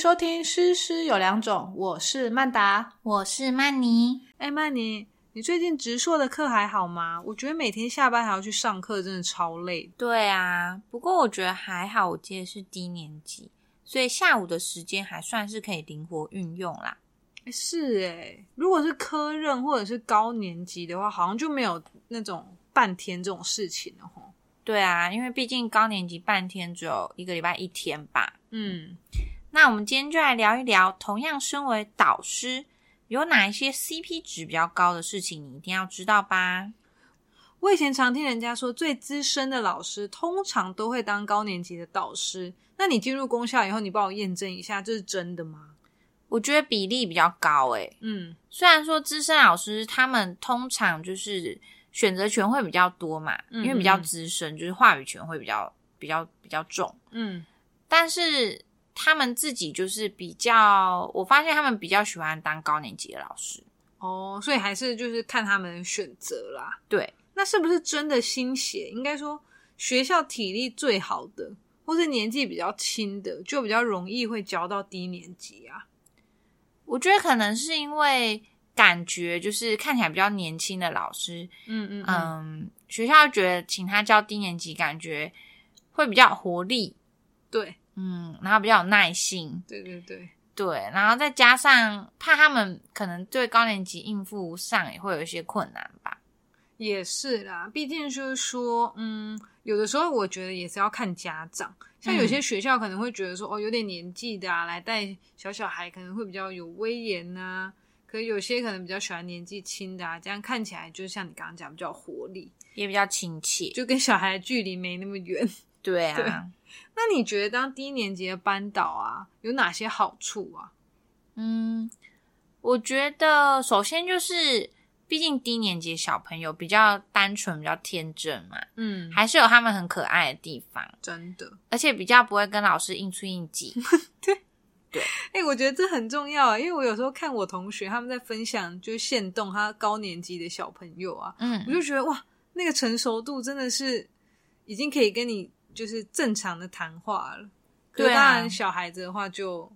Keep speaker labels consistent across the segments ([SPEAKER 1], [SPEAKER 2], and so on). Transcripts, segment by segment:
[SPEAKER 1] 收听《诗诗有两种》，我是曼达，
[SPEAKER 2] 我是曼妮。
[SPEAKER 1] 哎，曼妮，你最近直硕的课还好吗？我觉得每天下班还要去上课，真的超累。
[SPEAKER 2] 对啊，不过我觉得还好，我接的是低年级，所以下午的时间还算是可以灵活运用啦。
[SPEAKER 1] 是哎，如果是科任或者是高年级的话，好像就没有那种半天这种事情了吼。
[SPEAKER 2] 对啊，因为毕竟高年级半天只有一个礼拜一天吧。
[SPEAKER 1] 嗯，
[SPEAKER 2] 那我们今天就来聊一聊，同样身为导师，有哪一些 CP 值比较高的事情，你一定要知道吧？
[SPEAKER 1] 我以前常听人家说，最资深的老师通常都会当高年级的导师。那你进入公校以后，你帮我验证一下，这是真的吗？
[SPEAKER 2] 我觉得比例比较高诶。
[SPEAKER 1] 嗯，
[SPEAKER 2] 虽然说资深老师他们通常就是选择权会比较多嘛，因为比较资深，就是话语权会比较比较比较重。
[SPEAKER 1] 嗯，
[SPEAKER 2] 但是他们自己就是比较，我发现他们比较喜欢当高年级的老师。
[SPEAKER 1] 哦，所以还是就是看他们选择啦。
[SPEAKER 2] 对，
[SPEAKER 1] 那是不是真的新血？应该说学校体力最好的，或是年纪比较轻的，就比较容易会教到低年级啊。
[SPEAKER 2] 我觉得可能是因为感觉就是看起来比较年轻的老师，
[SPEAKER 1] 嗯嗯
[SPEAKER 2] 嗯，学校觉得请他教低年级，感觉会比较有活力，
[SPEAKER 1] 对，
[SPEAKER 2] 嗯，然后比较有耐心，
[SPEAKER 1] 对对对
[SPEAKER 2] 对，然后再加上怕他们可能对高年级应付上也会有一些困难吧。
[SPEAKER 1] 也是啦。毕竟就是说，嗯，有的时候我觉得也是要看家长。像有些学校可能会觉得说，哦，有点年纪的啊，来带小小孩可能会比较有威严呐。可有些可能比较喜欢年纪轻的啊，这样看起来就像你刚刚讲，比较活力，
[SPEAKER 2] 也比较亲切，
[SPEAKER 1] 就跟小孩的距离没那么远。
[SPEAKER 2] 对啊，
[SPEAKER 1] 那你觉得当低年级的班导啊，有哪些好处啊？
[SPEAKER 2] 嗯，我觉得首先就是。毕竟低年级小朋友比较单纯、比较天真嘛，
[SPEAKER 1] 嗯，
[SPEAKER 2] 还是有他们很可爱的地方，
[SPEAKER 1] 真的，
[SPEAKER 2] 而且比较不会跟老师硬出硬挤。
[SPEAKER 1] 对
[SPEAKER 2] 对，
[SPEAKER 1] 哎，我觉得这很重要啊，因为我有时候看我同学他们在分享，就是现动他高年级的小朋友啊，
[SPEAKER 2] 嗯，
[SPEAKER 1] 我就觉得哇，那个成熟度真的是已经可以跟你就是正常的谈话了。
[SPEAKER 2] 对，
[SPEAKER 1] 当然小孩子的话就。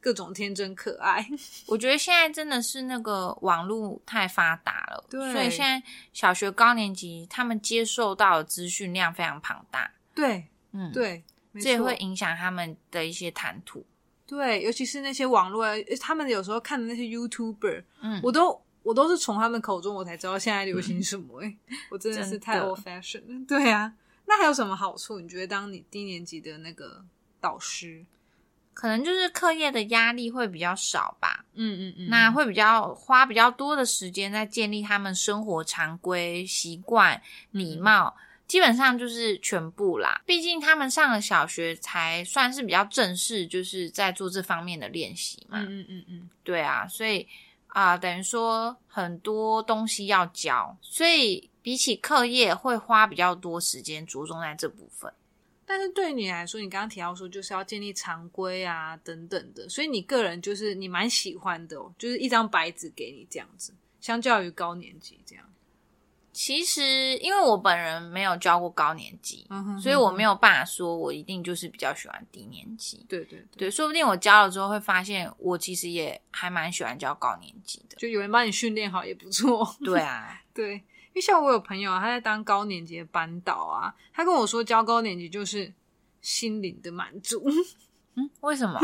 [SPEAKER 1] 各种天真可爱，
[SPEAKER 2] 我觉得现在真的是那个网络太发达了，
[SPEAKER 1] 对，
[SPEAKER 2] 所以现在小学高年级他们接受到的资讯量非常庞大，
[SPEAKER 1] 对，
[SPEAKER 2] 嗯，
[SPEAKER 1] 对，
[SPEAKER 2] 这也会影响他们的一些谈吐，
[SPEAKER 1] 对，尤其是那些网络，他们有时候看的那些 YouTuber，
[SPEAKER 2] 嗯，
[SPEAKER 1] 我都我都是从他们口中我才知道现在流行什么，哎，我真的是太 old fashion 了，对啊，那还有什么好处？你觉得当你低年级的那个导师？
[SPEAKER 2] 可能就是课业的压力会比较少吧，
[SPEAKER 1] 嗯嗯嗯，
[SPEAKER 2] 那会比较花比较多的时间在建立他们生活常规习惯、礼貌，基本上就是全部啦。毕竟他们上了小学才算是比较正式，就是在做这方面的练习嘛。
[SPEAKER 1] 嗯嗯嗯嗯，
[SPEAKER 2] 对啊，所以啊，等于说很多东西要教，所以比起课业会花比较多时间着重在这部分。
[SPEAKER 1] 但是对你来说，你刚刚提到说就是要建立常规啊等等的，所以你个人就是你蛮喜欢的，哦，就是一张白纸给你这样子，相较于高年级这样。
[SPEAKER 2] 其实因为我本人没有教过高年级，
[SPEAKER 1] 嗯哼
[SPEAKER 2] 所以我没有办法说我一定就是比较喜欢低年级。
[SPEAKER 1] 对对
[SPEAKER 2] 对，说不定我教了之后会发现，我其实也还蛮喜欢教高年级的，
[SPEAKER 1] 就有人帮你训练好也不错。
[SPEAKER 2] 对啊，
[SPEAKER 1] 对。因为像我有朋友啊，他在当高年级的班导啊，他跟我说教高年级就是心灵的满足。
[SPEAKER 2] 嗯，为什么？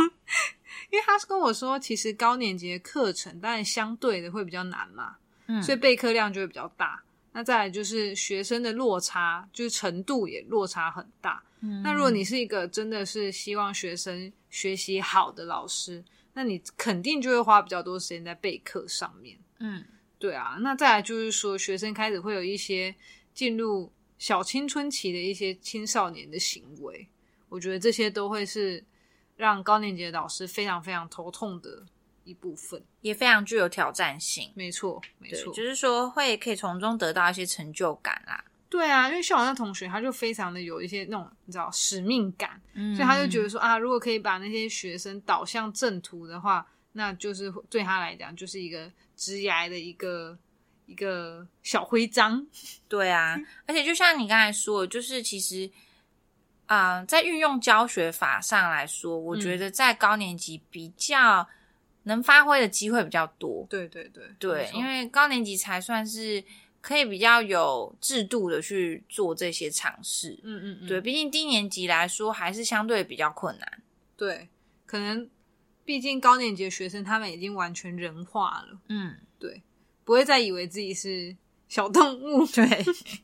[SPEAKER 1] 因为他是跟我说，其实高年级的课程当然相对的会比较难嘛，
[SPEAKER 2] 嗯，
[SPEAKER 1] 所以备课量就会比较大。那再来就是学生的落差，就是程度也落差很大。
[SPEAKER 2] 嗯，
[SPEAKER 1] 那如果你是一个真的是希望学生学习好的老师，那你肯定就会花比较多时间在备课上面。
[SPEAKER 2] 嗯。
[SPEAKER 1] 对啊，那再来就是说，学生开始会有一些进入小青春期的一些青少年的行为，我觉得这些都会是让高年级的老师非常非常头痛的一部分，
[SPEAKER 2] 也非常具有挑战性。
[SPEAKER 1] 没错，没错，
[SPEAKER 2] 就是说会可以从中得到一些成就感啦。
[SPEAKER 1] 对啊，因为像我那同学，他就非常的有一些那种你知道使命感，
[SPEAKER 2] 嗯，
[SPEAKER 1] 所以他就觉得说啊，如果可以把那些学生导向正途的话，那就是对他来讲就是一个。职涯的一个一个小徽章，
[SPEAKER 2] 对啊，而且就像你刚才说，就是其实呃，在运用教学法上来说，我觉得在高年级比较能发挥的机会比较多。
[SPEAKER 1] 对对对
[SPEAKER 2] 对，因为高年级才算是可以比较有制度的去做这些尝试。
[SPEAKER 1] 嗯嗯嗯，
[SPEAKER 2] 对，毕竟低年级来说还是相对比较困难。
[SPEAKER 1] 对，可能毕竟高年级的学生他们已经完全人化了，
[SPEAKER 2] 嗯，
[SPEAKER 1] 对，不会再以为自己是小动物。
[SPEAKER 2] 对，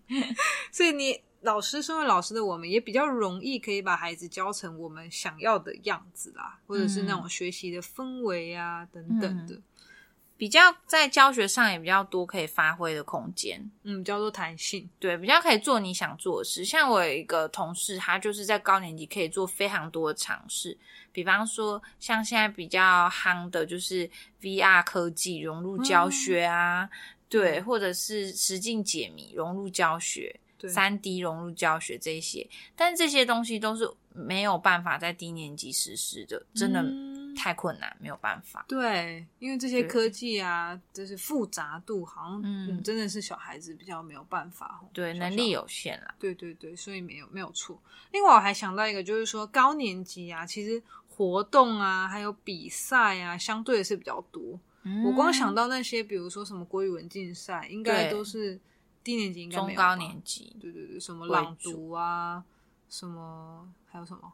[SPEAKER 1] 所以你老师身为老师的我们，也比较容易可以把孩子教成我们想要的样子啦，或者是那种学习的氛围啊等等的。
[SPEAKER 2] 比较在教学上也比较多可以发挥的空间，
[SPEAKER 1] 嗯，叫做弹性，
[SPEAKER 2] 对，比较可以做你想做的事。像我有一个同事，他就是在高年级可以做非常多的尝试，比方说像现在比较夯的就是 VR 科技融入教学啊，对，或者是实境解谜融入教学，三 D 融入教学这些，但这些东西都是没有办法在低年级实施的，真的。太困难，没有办法。
[SPEAKER 1] 对，因为这些科技啊，就是复杂度，好像嗯，真的是小孩子比较没有办法。
[SPEAKER 2] 对，能力有限啦。
[SPEAKER 1] 对对对，所以没有没有错。另外，我还想到一个，就是说高年级啊，其实活动啊，还有比赛啊，相对是比较多。我光想到那些，比如说什么国语文竞赛，应该都是低年级应该
[SPEAKER 2] 中高年级。
[SPEAKER 1] 对对对，什么朗读啊，什么还有什么？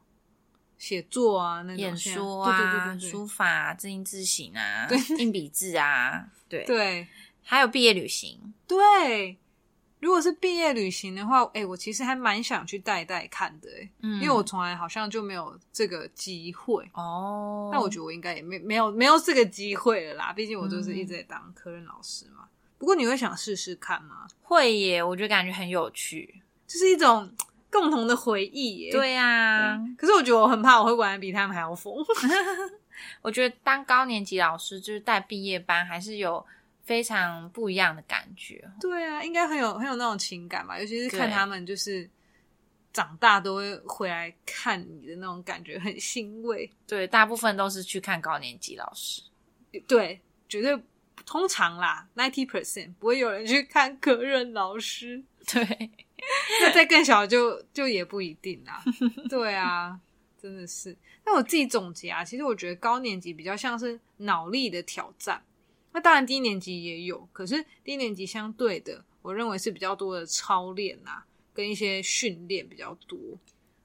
[SPEAKER 1] 写作啊，那
[SPEAKER 2] 演说啊，书法、字音字形啊，硬笔字啊，对
[SPEAKER 1] 对，
[SPEAKER 2] 还有毕业旅行。
[SPEAKER 1] 对，如果是毕业旅行的话，哎，我其实还蛮想去带带看的，哎，因为我从来好像就没有这个机会
[SPEAKER 2] 哦。
[SPEAKER 1] 那我觉得我应该也没没有没有这个机会了啦，毕竟我就是一直在当科任老师嘛。不过你会想试试看吗？
[SPEAKER 2] 会耶，我觉得感觉很有趣，
[SPEAKER 1] 就是一种。共同的回忆，耶。
[SPEAKER 2] 对呀。
[SPEAKER 1] 可是我觉得我很怕，我会玩的比他们还要疯。
[SPEAKER 2] 我觉得当高年级老师就是带毕业班，还是有非常不一样的感觉。
[SPEAKER 1] 对啊，应该很有很有那种情感吧，尤其是看他们就是长大都会回来看你的那种感觉，很欣慰。
[SPEAKER 2] 对，大部分都是去看高年级老师。
[SPEAKER 1] 对，绝对通常啦，ninety percent 不会有人去看科任老师。
[SPEAKER 2] 对。
[SPEAKER 1] 那再更小就就也不一定啦，对啊，真的是。那我自己总结啊，其实我觉得高年级比较像是脑力的挑战，那当然低年级也有，可是低年级相对的，我认为是比较多的操练啊，跟一些训练比较多。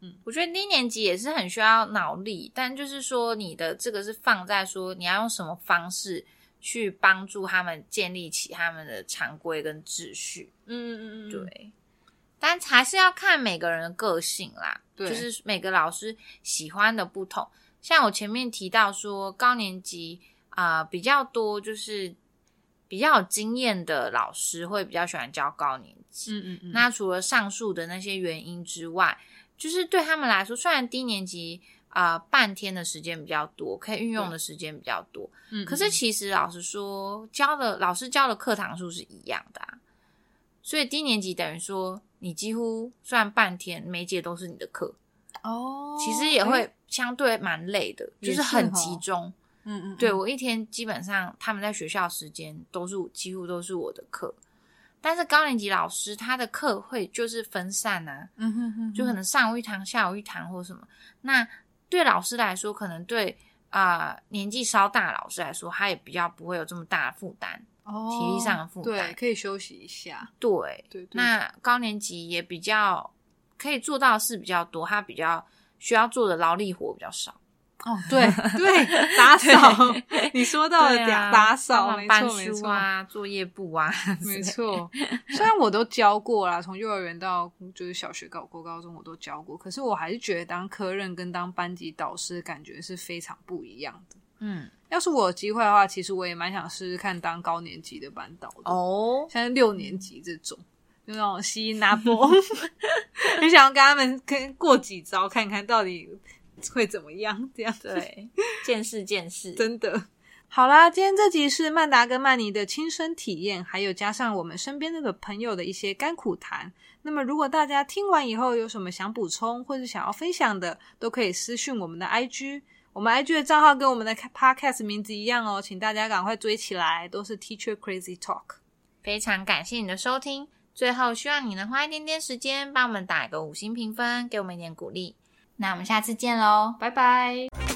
[SPEAKER 2] 嗯，我觉得低年级也是很需要脑力，但就是说你的这个是放在说你要用什么方式去帮助他们建立起他们的常规跟秩序。
[SPEAKER 1] 嗯嗯嗯，
[SPEAKER 2] 对。但还是要看每个人的个性啦，就是每个老师喜欢的不同。像我前面提到说，高年级啊比较多，就是比较有经验的老师会比较喜欢教高年级。
[SPEAKER 1] 嗯嗯嗯。
[SPEAKER 2] 那除了上述的那些原因之外，就是对他们来说，虽然低年级啊半天的时间比较多，可以运用的时间比较多，
[SPEAKER 1] 嗯，
[SPEAKER 2] 可是其实老实说，教的老师教的课堂数是一样的啊，所以低年级等于说。你几乎算半天，每节都是你的课
[SPEAKER 1] 哦，
[SPEAKER 2] 其实也会相对蛮累的，就是很集中。
[SPEAKER 1] 嗯嗯，
[SPEAKER 2] 对我一天基本上他们在学校时间都是几乎都是我的课，但是高年级老师他的课会就是分散
[SPEAKER 1] 啊，嗯哼哼，
[SPEAKER 2] 就可能上午一堂，下午一堂或什么。那对老师来说，可能对啊年纪稍大老师来说，他也比较不会有这么大的负担。体力上的负担，
[SPEAKER 1] 对，可以休息一下。
[SPEAKER 2] 对
[SPEAKER 1] 对，
[SPEAKER 2] 那高年级也比较可以做到的事比较多，他比较需要做的劳力活比较少。
[SPEAKER 1] 哦，对 对，打扫，你说到了打打扫，
[SPEAKER 2] 搬书啊，作业簿啊，
[SPEAKER 1] 没错。虽然我都教过啦，从幼儿园到就是小学、高国高中我都教过，可是我还是觉得当科任跟当班级导师感觉是非常不一样的。
[SPEAKER 2] 嗯。
[SPEAKER 1] 要是我有机会的话，其实我也蛮想试试看当高年级的班导的
[SPEAKER 2] 哦，
[SPEAKER 1] 像六年级这种，就那种吸拿波，很想要跟他们跟过几招，看看到底 会怎么样。这样
[SPEAKER 2] 对，见识见识，
[SPEAKER 1] 真的。好啦，今天这集是曼达跟曼妮的亲身体验，还有加上我们身边那个朋友的一些甘苦谈。那么，如果大家听完以后有什么想补充或者想要分享的，都可以私讯我们的 IG。我们 IG 的账号跟我们的 Podcast 名字一样哦，请大家赶快追起来，都是 Teacher Crazy Talk。
[SPEAKER 2] 非常感谢你的收听，最后，希望你能花一点点时间帮我们打一个五星评分，给我们一点鼓励。那我们下次见喽，拜拜。